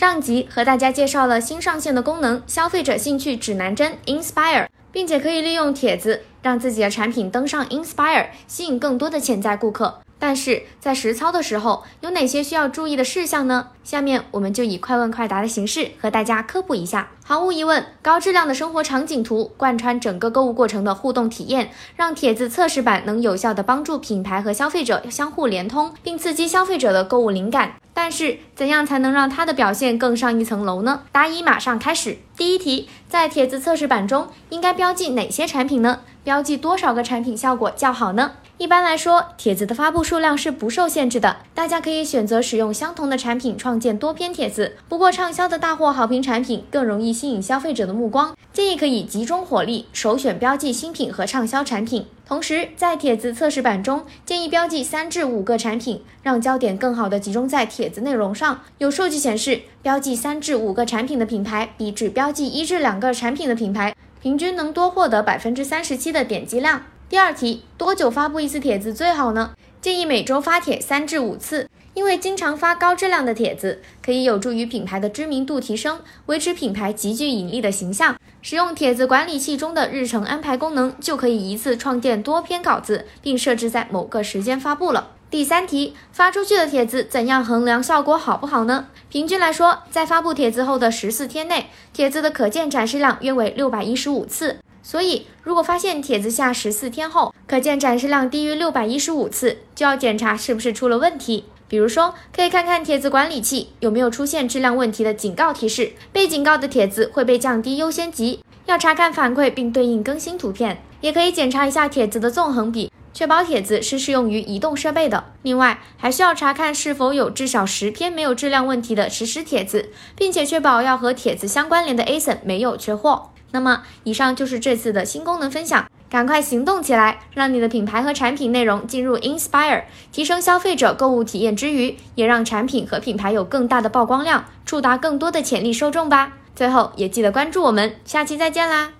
上集和大家介绍了新上线的功能——消费者兴趣指南针 Inspire，并且可以利用帖子让自己的产品登上 Inspire，吸引更多的潜在顾客。但是在实操的时候，有哪些需要注意的事项呢？下面我们就以快问快答的形式和大家科普一下。毫无疑问，高质量的生活场景图贯穿整个购物过程的互动体验，让帖子测试版能有效的帮助品牌和消费者相互连通，并刺激消费者的购物灵感。但是，怎样才能让它的表现更上一层楼呢？答疑马上开始。第一题，在帖子测试版中应该标记哪些产品呢？标记多少个产品效果较好呢？一般来说，帖子的发布数量是不受限制的，大家可以选择使用相同的产品创建多篇帖子。不过，畅销的大货好评产品更容易吸引消费者的目光，建议可以集中火力，首选标记新品和畅销产品。同时，在帖子测试版中，建议标记三至五个产品，让焦点更好的集中在帖子内容上。有数据显示，标记三至五个产品的品牌，比只标记一至两个产品的品牌，平均能多获得百分之三十七的点击量。第二题，多久发布一次帖子最好呢？建议每周发帖三至五次，因为经常发高质量的帖子，可以有助于品牌的知名度提升，维持品牌极具引力的形象。使用帖子管理器中的日程安排功能，就可以一次创建多篇稿子，并设置在某个时间发布了。第三题，发出去的帖子怎样衡量效果好不好呢？平均来说，在发布帖子后的十四天内，帖子的可见展示量约为六百一十五次。所以，如果发现帖子下十四天后可见展示量低于六百一十五次，就要检查是不是出了问题。比如说，可以看看帖子管理器有没有出现质量问题的警告提示，被警告的帖子会被降低优先级。要查看反馈并对应更新图片，也可以检查一下帖子的纵横比，确保帖子是适用于移动设备的。另外，还需要查看是否有至少十篇没有质量问题的实时帖子，并且确保要和帖子相关联的 ASIN 没有缺货。那么，以上就是这次的新功能分享，赶快行动起来，让你的品牌和产品内容进入 Inspire，提升消费者购物体验之余，也让产品和品牌有更大的曝光量，触达更多的潜力受众吧。最后，也记得关注我们，下期再见啦！